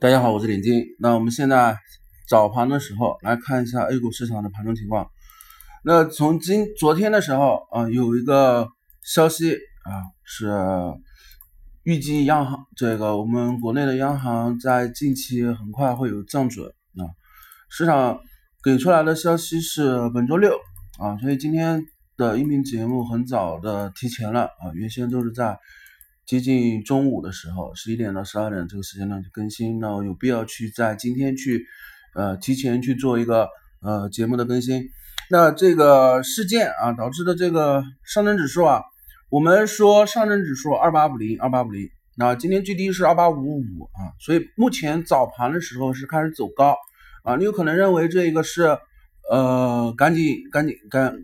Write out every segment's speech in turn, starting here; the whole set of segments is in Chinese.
大家好，我是李金。那我们现在早盘的时候来看一下 A 股市场的盘中情况。那从今昨天的时候啊，有一个消息啊，是预计央行这个我们国内的央行在近期很快会有降准啊。市场给出来的消息是本周六啊，所以今天的音频节目很早的提前了啊，原先都是在。接近中午的时候，十一点到十二点这个时间段去更新，那我有必要去在今天去，呃，提前去做一个呃节目的更新。那这个事件啊导致的这个上证指数啊，我们说上证指数二八五零二八五零，那今天最低是二八五五五啊，所以目前早盘的时候是开始走高啊，你有可能认为这个是呃赶紧赶紧赶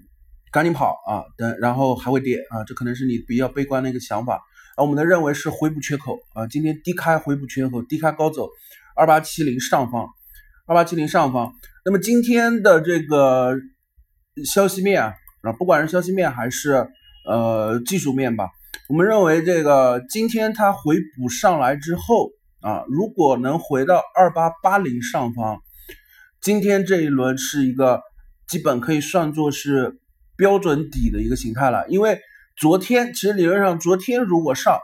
赶紧跑啊，等然后还会跌啊，这可能是你比较悲观的一个想法。啊，我们的认为是回补缺口啊，今天低开回补缺口，低开高走，二八七零上方，二八七零上方。那么今天的这个消息面啊，啊，不管是消息面还是呃技术面吧，我们认为这个今天它回补上来之后啊，如果能回到二八八零上方，今天这一轮是一个基本可以算作是标准底的一个形态了，因为。昨天其实理论上，昨天如果上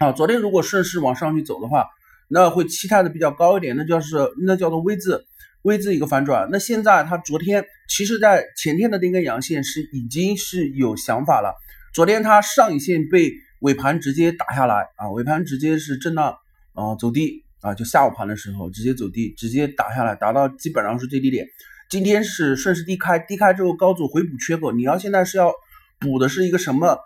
啊，昨天如果顺势往上去走的话，那会期待的比较高一点，那就是那叫做 V 字 V 字一个反转。那现在它昨天其实在前天的那根阳线是已经是有想法了。昨天它上影线被尾盘直接打下来啊，尾盘直接是震荡啊走低啊，就下午盘的时候直接走低，直接打下来，打到基本上是最低点。今天是顺势低开，低开之后高走回补缺口，你要现在是要。补的是一个什么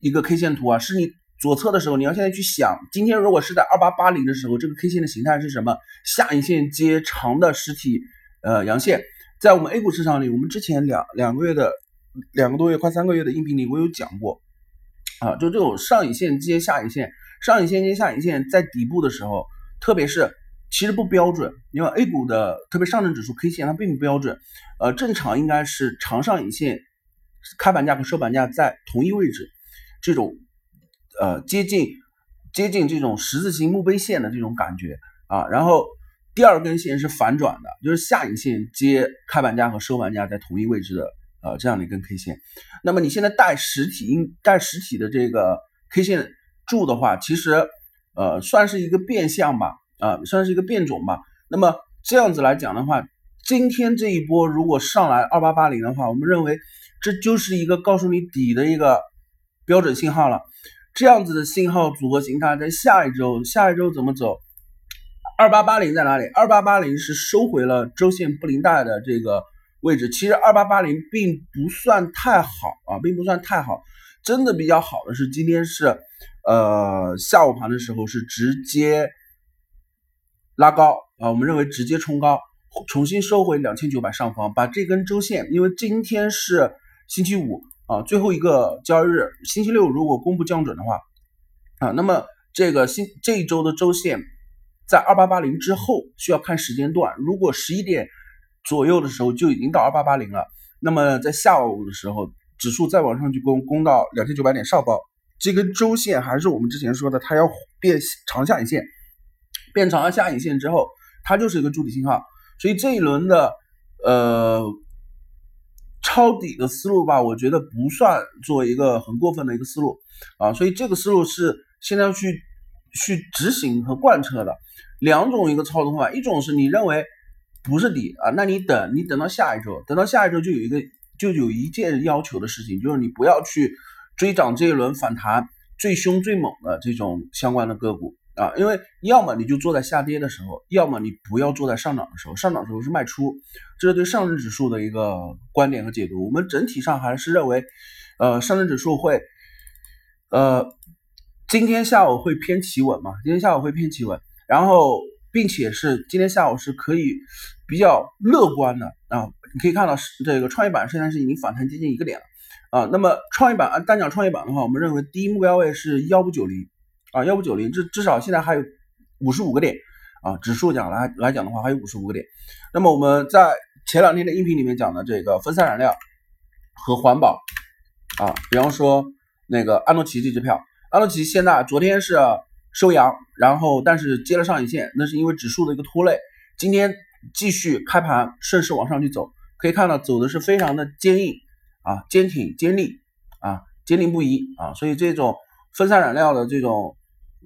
一个 K 线图啊？是你左侧的时候，你要现在去想，今天如果是在二八八零的时候，这个 K 线的形态是什么？下影线接长的实体呃阳线，在我们 A 股市场里，我们之前两两个月的两个多月快三个月的音频里，我有讲过啊，就这种上影线接下影线，上影线接下影线在底部的时候，特别是其实不标准，因为 A 股的特别上证指数 K 线它并不标准，呃，正常应该是长上影线。开盘价和收盘价在同一位置，这种呃接近接近这种十字形墓碑线的这种感觉啊，然后第二根线是反转的，就是下影线接开盘价和收盘价在同一位置的呃这样的一根 K 线。那么你现在带实体应带实体的这个 K 线柱的话，其实呃算是一个变相吧啊，算是一个变种吧。那么这样子来讲的话，今天这一波如果上来二八八零的话，我们认为。这就是一个告诉你底的一个标准信号了，这样子的信号组合形态在下一周，下一周怎么走？二八八零在哪里？二八八零是收回了周线布林带的这个位置。其实二八八零并不算太好啊，并不算太好。真的比较好的是今天是，呃，下午盘的时候是直接拉高啊，我们认为直接冲高，重新收回两千九百上方，把这根周线，因为今天是。星期五啊，最后一个交易日，星期六如果公布降准的话啊，那么这个星这一周的周线在二八八零之后需要看时间段。如果十一点左右的时候就已经到二八八零了，那么在下午的时候，指数再往上去攻，攻到两千九百点上方，这根周线还是我们之前说的，它要变长下影线，变长了下影线之后，它就是一个筑底信号。所以这一轮的呃。抄底的思路吧，我觉得不算做一个很过分的一个思路啊，所以这个思路是现在要去去执行和贯彻的两种一个操作方法，一种是你认为不是底啊，那你等你等到下一周，等到下一周就有一个就有一件要求的事情，就是你不要去追涨这一轮反弹最凶最猛的这种相关的个股。啊，因为要么你就坐在下跌的时候，要么你不要坐在上涨的时候。上涨的时候是卖出，这是对上证指数的一个观点和解读。我们整体上还是认为，呃，上证指数会，呃，今天下午会偏企稳嘛？今天下午会偏企稳，然后并且是今天下午是可以比较乐观的啊。你可以看到是，这个创业板现在是已经反弹接近一个点了啊。那么创业板单讲创业板的话，我们认为第一目标位是幺五九零。啊，幺五九零，至至少现在还有五十五个点啊，指数讲来来讲的话，还有五十五个点。那么我们在前两天的音频里面讲的这个分散燃料和环保啊，比方说那个安诺奇这支票，安诺奇现在昨天是收阳，然后但是接了上影线，那是因为指数的一个拖累。今天继续开盘顺势往上去走，可以看到走的是非常的坚硬啊，坚挺坚立啊，坚定不移啊，所以这种分散染料的这种。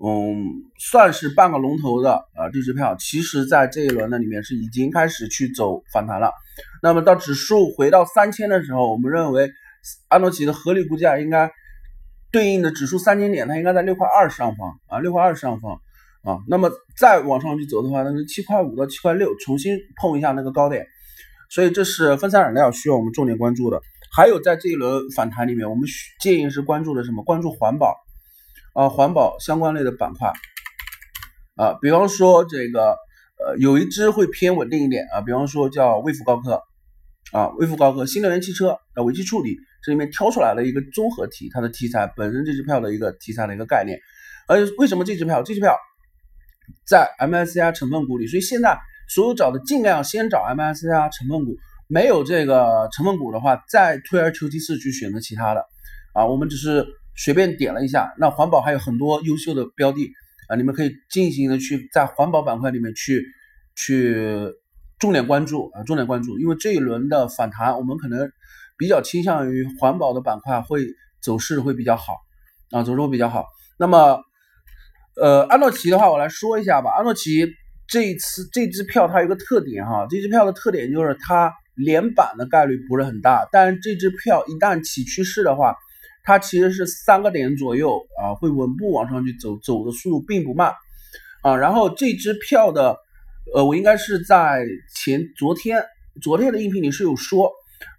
嗯，算是半个龙头的啊，这支票其实在这一轮的里面是已经开始去走反弹了。那么到指数回到三千的时候，我们认为安诺奇的合理估价应该对应的指数三千点，它应该在六块二上方啊，六块二上方啊。那么再往上去走的话，那是七块五到七块六，重新碰一下那个高点。所以这是分散染料需要我们重点关注的。还有在这一轮反弹里面，我们建议是关注的什么？关注环保。啊，环保相关类的板块。啊，比方说这个呃，有一只会偏稳定一点啊，比方说叫微福高科。啊，微福高科新能源汽车的尾气处理，这里面挑出来了一个综合体，它的题材本身这支票的一个题材的一个概念，而为什么这支票？这支票在 MSCI 成分股里，所以现在所有找的尽量先找 MSCI 成分股，没有这个成分股的话，再退而求其次去选择其他的。啊，我们只是。随便点了一下，那环保还有很多优秀的标的啊，你们可以进行的去在环保板块里面去去重点关注啊，重点关注，因为这一轮的反弹，我们可能比较倾向于环保的板块会走势会比较好啊，走势会比较好。那么，呃，安诺奇的话，我来说一下吧。安诺奇这一次这支票它有个特点哈，这支票的特点就是它连板的概率不是很大，但这支票一旦起趋势的话。它其实是三个点左右啊，会稳步往上去走，走的速度并不慢啊。然后这支票的，呃，我应该是在前昨天昨天的音频里是有说，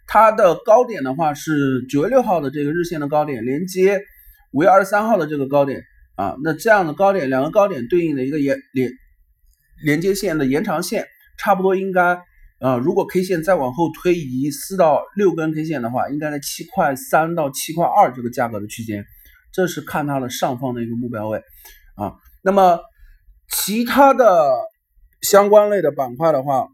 它的高点的话是九月六号的这个日线的高点，连接五月二十三号的这个高点啊。那这样的高点，两个高点对应的一个延连连接线的延长线，差不多应该。啊，如果 K 线再往后推移四到六根 K 线的话，应该在七块三到七块二这个价格的区间，这是看它的上方的一个目标位啊。那么其他的相关类的板块的话，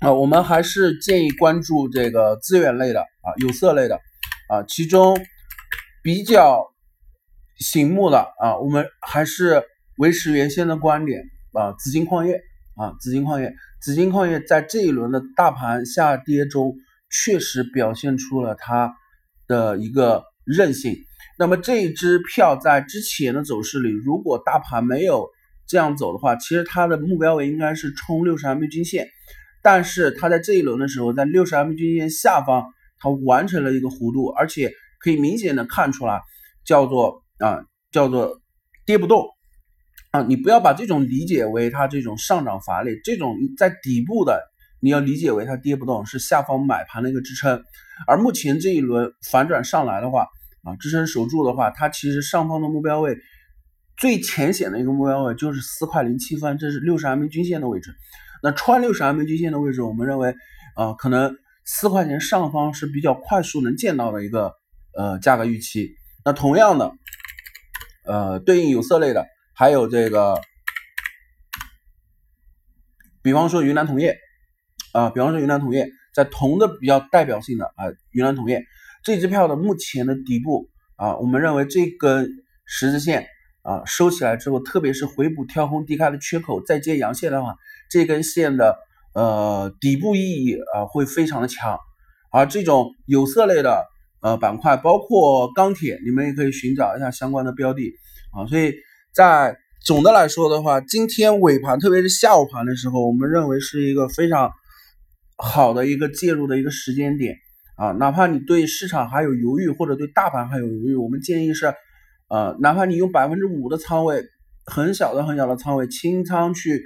啊，我们还是建议关注这个资源类的啊，有色类的啊，其中比较醒目的啊，我们还是维持原先的观点啊，紫金矿业啊，紫金矿业。紫金矿业在这一轮的大盘下跌中，确实表现出了它的一个韧性。那么这一支票在之前的走势里，如果大盘没有这样走的话，其实它的目标位应该是冲六十 MA 均线。但是它在这一轮的时候，在六十 MA 均线下方，它完成了一个弧度，而且可以明显的看出来，叫做啊，叫做跌不动。啊，你不要把这种理解为它这种上涨乏力，这种在底部的你要理解为它跌不动，是下方买盘的一个支撑。而目前这一轮反转上来的话，啊，支撑守住的话，它其实上方的目标位最浅显的一个目标位就是四块零七分，这是六十 MA 均线的位置。那穿六十 MA 均线的位置，我们认为啊，可能四块钱上方是比较快速能见到的一个呃价格预期。那同样的，呃，对应有色类的。还有这个，比方说云南铜业啊，比方说云南铜业，在铜的比较代表性的啊，云南铜业这支票的目前的底部啊，我们认为这根十字线啊收起来之后，特别是回补跳空低开的缺口再接阳线的话，这根线的呃底部意义啊会非常的强。而这种有色类的呃板块，包括钢铁，你们也可以寻找一下相关的标的啊，所以。在总的来说的话，今天尾盘，特别是下午盘的时候，我们认为是一个非常好的一个介入的一个时间点啊。哪怕你对市场还有犹豫，或者对大盘还有犹豫，我们建议是，呃，哪怕你用百分之五的仓位，很小的很小的仓位清仓去，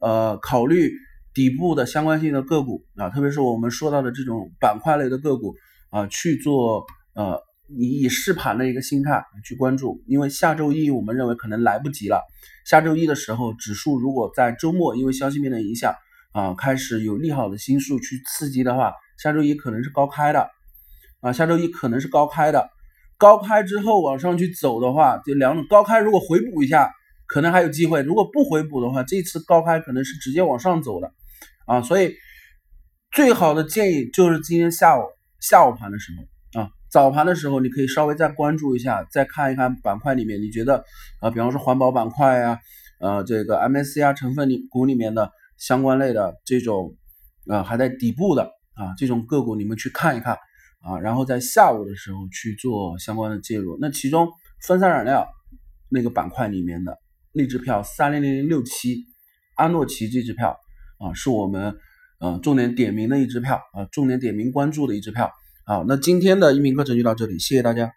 呃，考虑底部的相关性的个股啊，特别是我们说到的这种板块类的个股啊，去做呃。你以试盘的一个心态去关注，因为下周一我们认为可能来不及了。下周一的时候，指数如果在周末因为消息面的影响啊，开始有利好的新数去刺激的话，下周一可能是高开的啊，下周一可能是高开的。高开之后往上去走的话，就两种高开，如果回补一下，可能还有机会；如果不回补的话，这次高开可能是直接往上走的啊。所以最好的建议就是今天下午下午盘的时候。早盘的时候，你可以稍微再关注一下，再看一看板块里面，你觉得啊，比方说环保板块呀，呃，这个 MSCI 成分里股里面的相关类的这种，呃，还在底部的啊，这种个股你们去看一看啊，然后在下午的时候去做相关的介入。那其中分散染料那个板块里面的那支票三零零零六七，安诺奇这支票啊，是我们呃重点点名的一支票啊，重点点名关注的一支票。好，那今天的音频课程就到这里，谢谢大家。